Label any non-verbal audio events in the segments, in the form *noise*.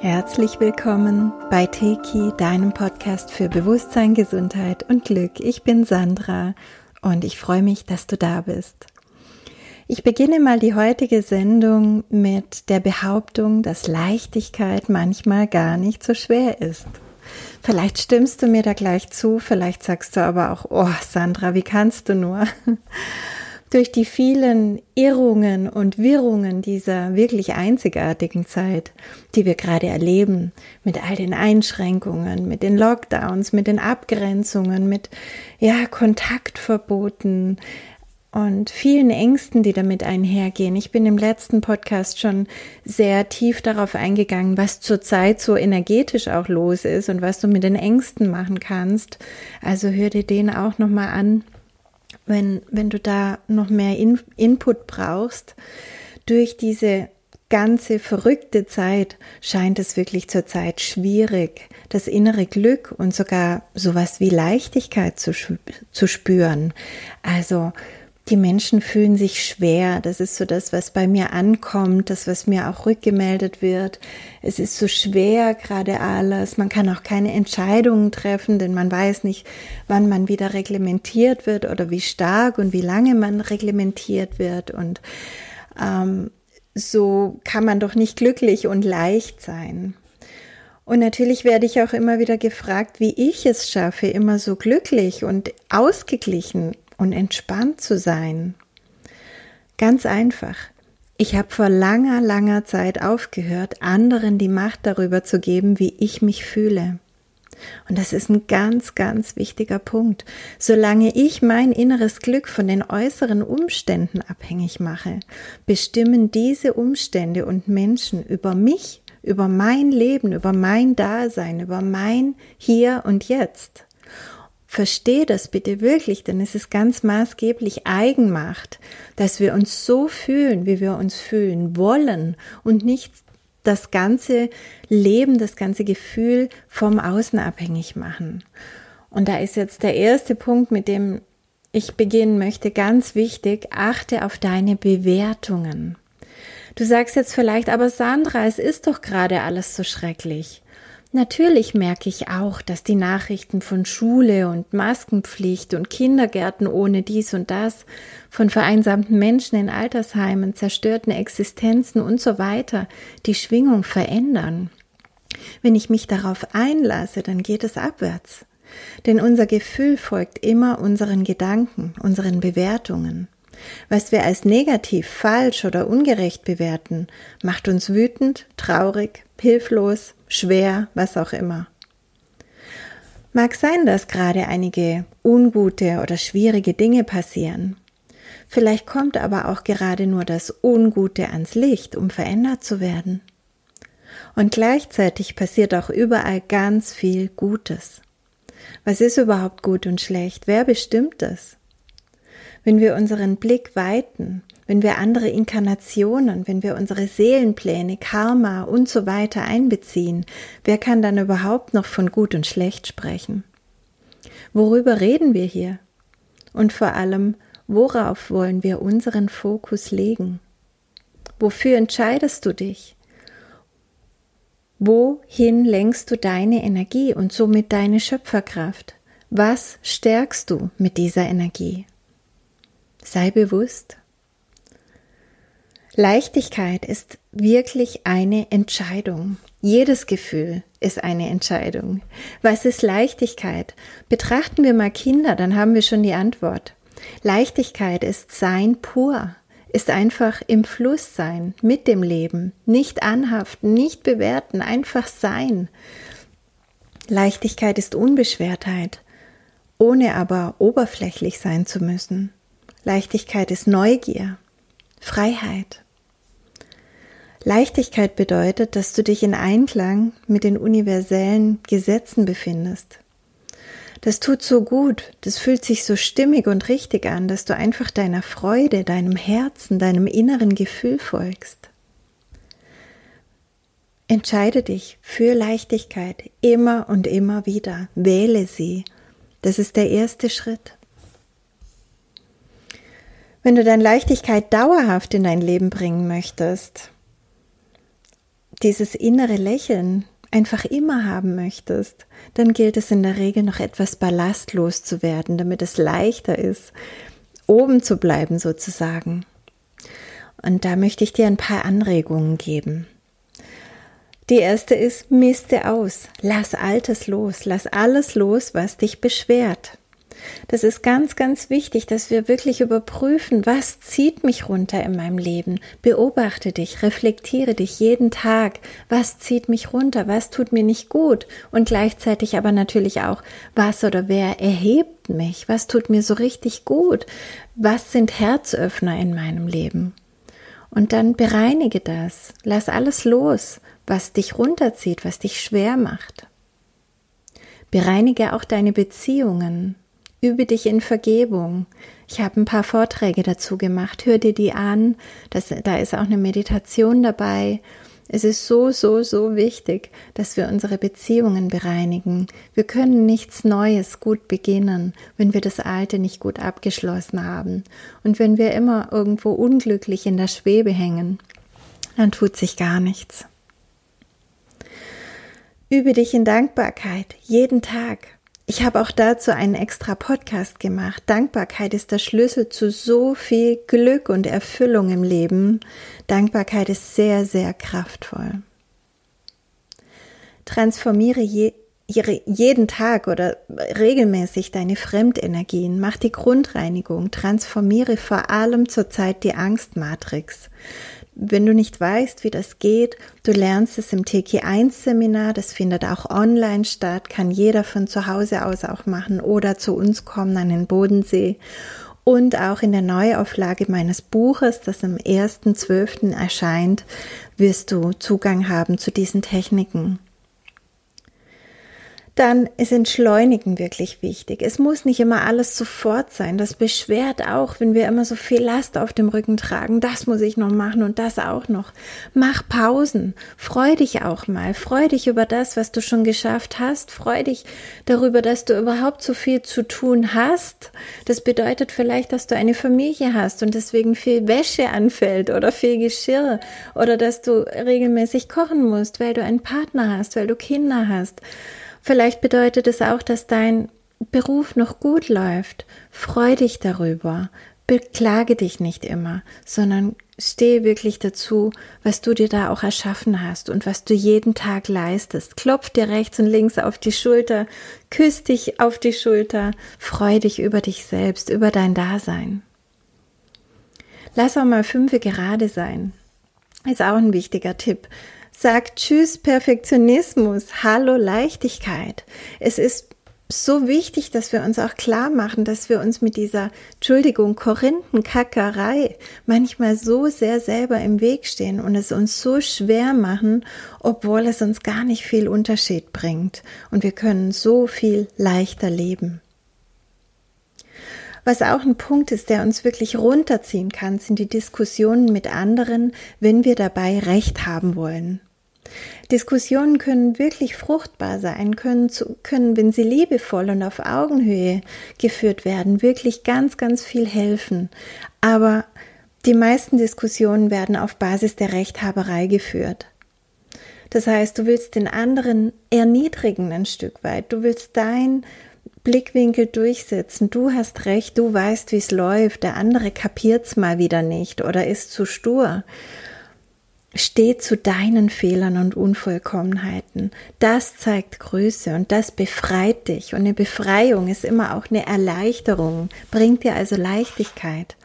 Herzlich willkommen bei Teki, deinem Podcast für Bewusstsein, Gesundheit und Glück. Ich bin Sandra und ich freue mich, dass du da bist. Ich beginne mal die heutige Sendung mit der Behauptung, dass Leichtigkeit manchmal gar nicht so schwer ist. Vielleicht stimmst du mir da gleich zu, vielleicht sagst du aber auch, oh Sandra, wie kannst du nur? *laughs* durch die vielen Irrungen und Wirrungen dieser wirklich einzigartigen Zeit, die wir gerade erleben, mit all den Einschränkungen, mit den Lockdowns, mit den Abgrenzungen, mit ja Kontaktverboten und vielen Ängsten, die damit einhergehen. Ich bin im letzten Podcast schon sehr tief darauf eingegangen, was zurzeit so energetisch auch los ist und was du mit den Ängsten machen kannst. Also hör dir den auch noch mal an wenn, wenn du da noch mehr In Input brauchst, durch diese ganze verrückte Zeit scheint es wirklich zurzeit schwierig, das innere Glück und sogar sowas wie Leichtigkeit zu, zu spüren. Also die Menschen fühlen sich schwer. Das ist so das, was bei mir ankommt, das, was mir auch rückgemeldet wird. Es ist so schwer gerade alles. Man kann auch keine Entscheidungen treffen, denn man weiß nicht, wann man wieder reglementiert wird oder wie stark und wie lange man reglementiert wird. Und ähm, so kann man doch nicht glücklich und leicht sein. Und natürlich werde ich auch immer wieder gefragt, wie ich es schaffe, immer so glücklich und ausgeglichen und entspannt zu sein. Ganz einfach. Ich habe vor langer, langer Zeit aufgehört, anderen die Macht darüber zu geben, wie ich mich fühle. Und das ist ein ganz, ganz wichtiger Punkt. Solange ich mein inneres Glück von den äußeren Umständen abhängig mache, bestimmen diese Umstände und Menschen über mich, über mein Leben, über mein Dasein, über mein Hier und Jetzt. Verstehe das bitte wirklich, denn es ist ganz maßgeblich Eigenmacht, dass wir uns so fühlen, wie wir uns fühlen wollen und nicht das ganze Leben, das ganze Gefühl vom Außen abhängig machen. Und da ist jetzt der erste Punkt, mit dem ich beginnen möchte, ganz wichtig, achte auf deine Bewertungen. Du sagst jetzt vielleicht, aber Sandra, es ist doch gerade alles so schrecklich. Natürlich merke ich auch, dass die Nachrichten von Schule und Maskenpflicht und Kindergärten ohne dies und das, von vereinsamten Menschen in Altersheimen, zerstörten Existenzen und so weiter die Schwingung verändern. Wenn ich mich darauf einlasse, dann geht es abwärts. Denn unser Gefühl folgt immer unseren Gedanken, unseren Bewertungen. Was wir als negativ, falsch oder ungerecht bewerten, macht uns wütend, traurig, hilflos, schwer, was auch immer. Mag sein, dass gerade einige ungute oder schwierige Dinge passieren. Vielleicht kommt aber auch gerade nur das Ungute ans Licht, um verändert zu werden. Und gleichzeitig passiert auch überall ganz viel Gutes. Was ist überhaupt gut und schlecht? Wer bestimmt das? Wenn wir unseren Blick weiten, wenn wir andere Inkarnationen, wenn wir unsere Seelenpläne, Karma und so weiter einbeziehen, wer kann dann überhaupt noch von gut und schlecht sprechen? Worüber reden wir hier? Und vor allem, worauf wollen wir unseren Fokus legen? Wofür entscheidest du dich? Wohin lenkst du deine Energie und somit deine Schöpferkraft? Was stärkst du mit dieser Energie? Sei bewusst. Leichtigkeit ist wirklich eine Entscheidung. Jedes Gefühl ist eine Entscheidung. Was ist Leichtigkeit? Betrachten wir mal Kinder, dann haben wir schon die Antwort. Leichtigkeit ist Sein pur, ist einfach im Fluss sein mit dem Leben, nicht anhaften, nicht bewerten, einfach sein. Leichtigkeit ist Unbeschwertheit, ohne aber oberflächlich sein zu müssen. Leichtigkeit ist Neugier, Freiheit. Leichtigkeit bedeutet, dass du dich in Einklang mit den universellen Gesetzen befindest. Das tut so gut, das fühlt sich so stimmig und richtig an, dass du einfach deiner Freude, deinem Herzen, deinem inneren Gefühl folgst. Entscheide dich für Leichtigkeit immer und immer wieder. Wähle sie. Das ist der erste Schritt. Wenn du deine Leichtigkeit dauerhaft in dein Leben bringen möchtest, dieses innere Lächeln einfach immer haben möchtest, dann gilt es in der Regel noch etwas ballastlos zu werden, damit es leichter ist, oben zu bleiben sozusagen. Und da möchte ich dir ein paar Anregungen geben. Die erste ist, miste aus, lass Altes los, lass alles los, was dich beschwert. Das ist ganz, ganz wichtig, dass wir wirklich überprüfen, was zieht mich runter in meinem Leben. Beobachte dich, reflektiere dich jeden Tag. Was zieht mich runter? Was tut mir nicht gut? Und gleichzeitig aber natürlich auch, was oder wer erhebt mich? Was tut mir so richtig gut? Was sind Herzöffner in meinem Leben? Und dann bereinige das. Lass alles los, was dich runterzieht, was dich schwer macht. Bereinige auch deine Beziehungen. Übe dich in Vergebung. Ich habe ein paar Vorträge dazu gemacht. Hör dir die an. Das, da ist auch eine Meditation dabei. Es ist so, so, so wichtig, dass wir unsere Beziehungen bereinigen. Wir können nichts Neues gut beginnen, wenn wir das Alte nicht gut abgeschlossen haben. Und wenn wir immer irgendwo unglücklich in der Schwebe hängen, dann tut sich gar nichts. Übe dich in Dankbarkeit jeden Tag. Ich habe auch dazu einen extra Podcast gemacht. Dankbarkeit ist der Schlüssel zu so viel Glück und Erfüllung im Leben. Dankbarkeit ist sehr, sehr kraftvoll. Transformiere je, jeden Tag oder regelmäßig deine Fremdenergien, mach die Grundreinigung, transformiere vor allem zurzeit die Angstmatrix. Wenn du nicht weißt, wie das geht, du lernst es im TK1-Seminar, das findet auch online statt, kann jeder von zu Hause aus auch machen oder zu uns kommen an den Bodensee. Und auch in der Neuauflage meines Buches, das am 1.12. erscheint, wirst du Zugang haben zu diesen Techniken dann ist Entschleunigen wirklich wichtig. Es muss nicht immer alles sofort sein. Das beschwert auch, wenn wir immer so viel Last auf dem Rücken tragen. Das muss ich noch machen und das auch noch. Mach Pausen. Freu dich auch mal. Freu dich über das, was du schon geschafft hast. Freu dich darüber, dass du überhaupt so viel zu tun hast. Das bedeutet vielleicht, dass du eine Familie hast und deswegen viel Wäsche anfällt oder viel Geschirr oder dass du regelmäßig kochen musst, weil du einen Partner hast, weil du Kinder hast. Vielleicht bedeutet es auch, dass dein Beruf noch gut läuft. Freu dich darüber. Beklage dich nicht immer, sondern stehe wirklich dazu, was du dir da auch erschaffen hast und was du jeden Tag leistest. Klopf dir rechts und links auf die Schulter, küss dich auf die Schulter, freu dich über dich selbst, über dein Dasein. Lass auch mal fünfe gerade sein. Ist auch ein wichtiger Tipp. Sag Tschüss Perfektionismus, Hallo Leichtigkeit. Es ist so wichtig, dass wir uns auch klar machen, dass wir uns mit dieser, Entschuldigung, Korinthenkackerei manchmal so sehr selber im Weg stehen und es uns so schwer machen, obwohl es uns gar nicht viel Unterschied bringt und wir können so viel leichter leben. Was auch ein Punkt ist, der uns wirklich runterziehen kann, sind die Diskussionen mit anderen, wenn wir dabei Recht haben wollen. Diskussionen können wirklich fruchtbar sein, können, zu, können, wenn sie liebevoll und auf Augenhöhe geführt werden, wirklich ganz, ganz viel helfen. Aber die meisten Diskussionen werden auf Basis der Rechthaberei geführt. Das heißt, du willst den anderen erniedrigen ein Stück weit. Du willst dein Blickwinkel durchsetzen. Du hast recht, du weißt, wie es läuft. Der andere kapiert's mal wieder nicht oder ist zu stur. Steh zu deinen Fehlern und Unvollkommenheiten. Das zeigt Größe und das befreit dich. Und eine Befreiung ist immer auch eine Erleichterung, bringt dir also Leichtigkeit.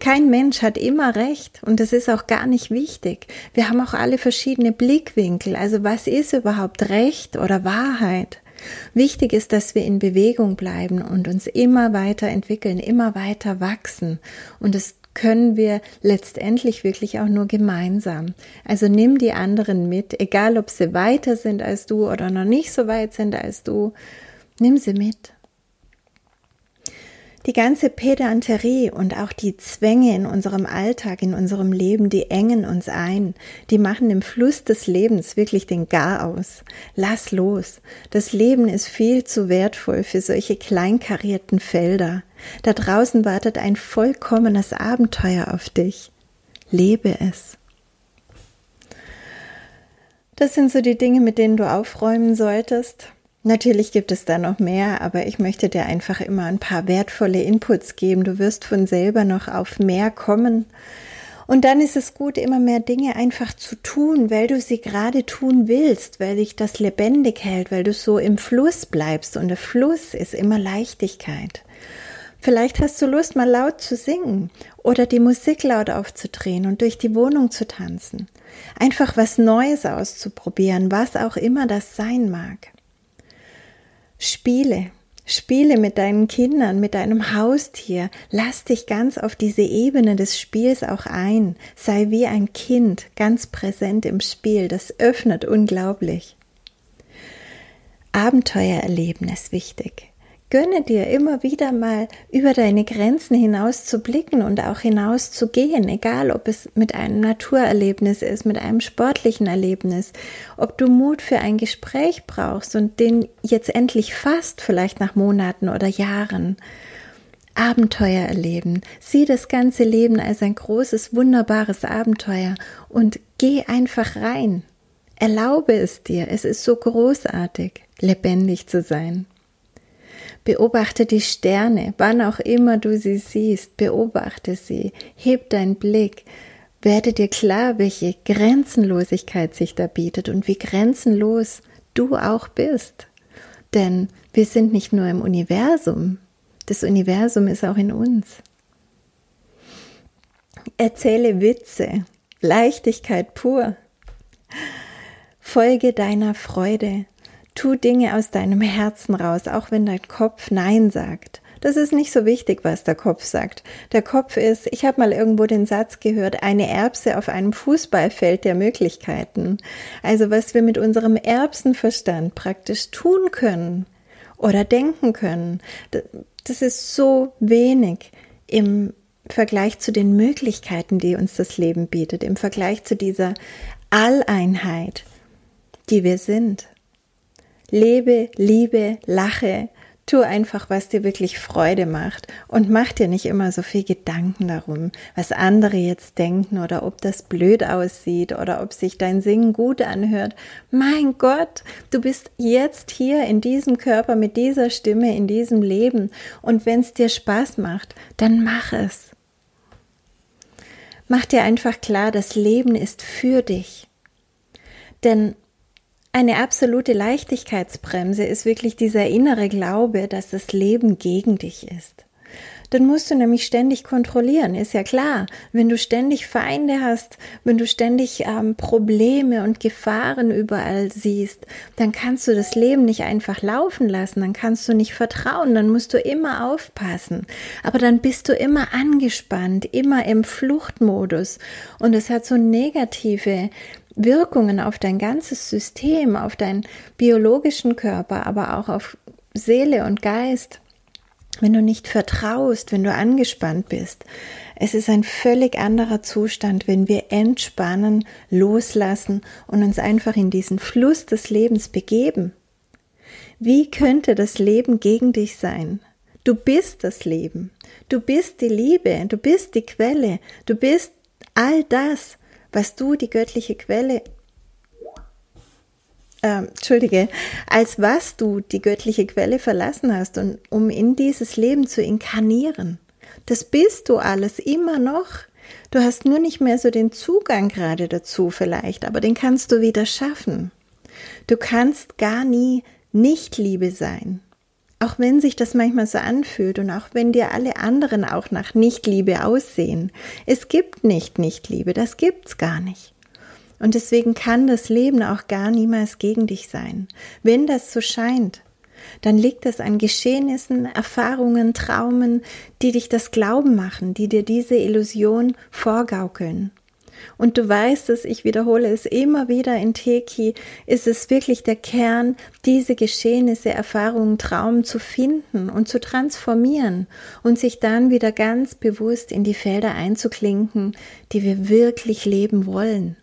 Kein Mensch hat immer recht und das ist auch gar nicht wichtig. Wir haben auch alle verschiedene Blickwinkel. Also was ist überhaupt Recht oder Wahrheit? Wichtig ist, dass wir in Bewegung bleiben und uns immer weiter entwickeln, immer weiter wachsen. Und es können wir letztendlich wirklich auch nur gemeinsam. Also nimm die anderen mit, egal ob sie weiter sind als du oder noch nicht so weit sind als du, nimm sie mit. Die ganze Pedanterie und auch die Zwänge in unserem Alltag, in unserem Leben, die engen uns ein, die machen im Fluss des Lebens wirklich den Gar aus. Lass los. Das Leben ist viel zu wertvoll für solche kleinkarierten Felder. Da draußen wartet ein vollkommenes Abenteuer auf dich. Lebe es. Das sind so die Dinge, mit denen du aufräumen solltest. Natürlich gibt es da noch mehr, aber ich möchte dir einfach immer ein paar wertvolle Inputs geben. Du wirst von selber noch auf mehr kommen. Und dann ist es gut, immer mehr Dinge einfach zu tun, weil du sie gerade tun willst, weil dich das lebendig hält, weil du so im Fluss bleibst. Und der Fluss ist immer Leichtigkeit. Vielleicht hast du Lust, mal laut zu singen oder die Musik laut aufzudrehen und durch die Wohnung zu tanzen. Einfach was Neues auszuprobieren, was auch immer das sein mag. Spiele. Spiele mit deinen Kindern, mit deinem Haustier. Lass dich ganz auf diese Ebene des Spiels auch ein. Sei wie ein Kind, ganz präsent im Spiel. Das öffnet unglaublich. Abenteuer erleben ist wichtig. Gönne dir immer wieder mal über deine Grenzen hinaus zu blicken und auch hinaus zu gehen, egal ob es mit einem Naturerlebnis ist, mit einem sportlichen Erlebnis, ob du Mut für ein Gespräch brauchst und den jetzt endlich fast, vielleicht nach Monaten oder Jahren. Abenteuer erleben. Sieh das ganze Leben als ein großes, wunderbares Abenteuer und geh einfach rein. Erlaube es dir. Es ist so großartig, lebendig zu sein. Beobachte die Sterne, wann auch immer du sie siehst, beobachte sie, heb deinen Blick, werde dir klar, welche Grenzenlosigkeit sich da bietet und wie grenzenlos du auch bist. Denn wir sind nicht nur im Universum, das Universum ist auch in uns. Erzähle Witze, Leichtigkeit pur. Folge deiner Freude, Tu Dinge aus deinem Herzen raus, auch wenn dein Kopf Nein sagt. Das ist nicht so wichtig, was der Kopf sagt. Der Kopf ist, ich habe mal irgendwo den Satz gehört, eine Erbse auf einem Fußballfeld der Möglichkeiten. Also was wir mit unserem Erbsenverstand praktisch tun können oder denken können, das ist so wenig im Vergleich zu den Möglichkeiten, die uns das Leben bietet, im Vergleich zu dieser Alleinheit, die wir sind. Lebe, liebe, lache, tu einfach, was dir wirklich Freude macht und mach dir nicht immer so viel Gedanken darum, was andere jetzt denken oder ob das blöd aussieht oder ob sich dein Singen gut anhört. Mein Gott, du bist jetzt hier in diesem Körper mit dieser Stimme, in diesem Leben und wenn es dir Spaß macht, dann mach es. Mach dir einfach klar, das Leben ist für dich. Denn eine absolute Leichtigkeitsbremse ist wirklich dieser innere Glaube, dass das Leben gegen dich ist. Dann musst du nämlich ständig kontrollieren, ist ja klar. Wenn du ständig Feinde hast, wenn du ständig ähm, Probleme und Gefahren überall siehst, dann kannst du das Leben nicht einfach laufen lassen, dann kannst du nicht vertrauen, dann musst du immer aufpassen. Aber dann bist du immer angespannt, immer im Fluchtmodus und es hat so negative Wirkungen auf dein ganzes System, auf deinen biologischen Körper, aber auch auf Seele und Geist, wenn du nicht vertraust, wenn du angespannt bist. Es ist ein völlig anderer Zustand, wenn wir entspannen, loslassen und uns einfach in diesen Fluss des Lebens begeben. Wie könnte das Leben gegen dich sein? Du bist das Leben. Du bist die Liebe. Du bist die Quelle. Du bist all das, was du, die göttliche Quelle, äh, Entschuldige, als was du die göttliche Quelle verlassen hast und um in dieses Leben zu inkarnieren. Das bist du alles immer noch. Du hast nur nicht mehr so den Zugang gerade dazu vielleicht, aber den kannst du wieder schaffen. Du kannst gar nie nicht Liebe sein. Auch wenn sich das manchmal so anfühlt und auch wenn dir alle anderen auch nach Nichtliebe aussehen. Es gibt nicht Nichtliebe, das gibt's gar nicht. Und deswegen kann das Leben auch gar niemals gegen dich sein. Wenn das so scheint, dann liegt es an Geschehnissen, Erfahrungen, Traumen, die dich das Glauben machen, die dir diese Illusion vorgaukeln. Und du weißt es, ich wiederhole es immer wieder in Teki, ist es wirklich der Kern, diese Geschehnisse, Erfahrungen, Traum zu finden und zu transformieren und sich dann wieder ganz bewusst in die Felder einzuklinken, die wir wirklich leben wollen.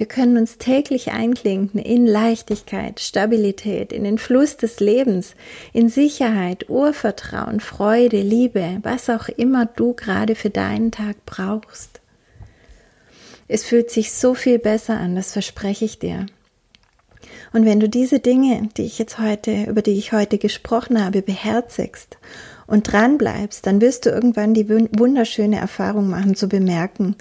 Wir können uns täglich einklinken in Leichtigkeit, Stabilität, in den Fluss des Lebens, in Sicherheit, Urvertrauen, Freude, Liebe, was auch immer du gerade für deinen Tag brauchst. Es fühlt sich so viel besser an, das verspreche ich dir. Und wenn du diese Dinge, die ich jetzt heute, über die ich heute gesprochen habe, beherzigst und dran bleibst, dann wirst du irgendwann die wunderschöne Erfahrung machen, zu bemerken,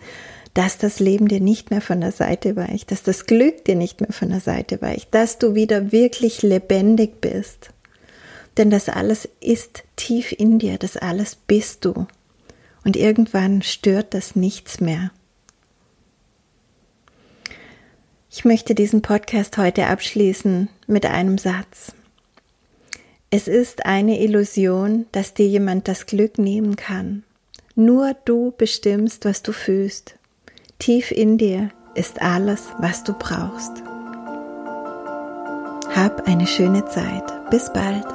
dass das Leben dir nicht mehr von der Seite weicht, dass das Glück dir nicht mehr von der Seite weicht, dass du wieder wirklich lebendig bist. Denn das alles ist tief in dir, das alles bist du. Und irgendwann stört das nichts mehr. Ich möchte diesen Podcast heute abschließen mit einem Satz. Es ist eine Illusion, dass dir jemand das Glück nehmen kann. Nur du bestimmst, was du fühlst. Tief in dir ist alles, was du brauchst. Hab eine schöne Zeit. Bis bald.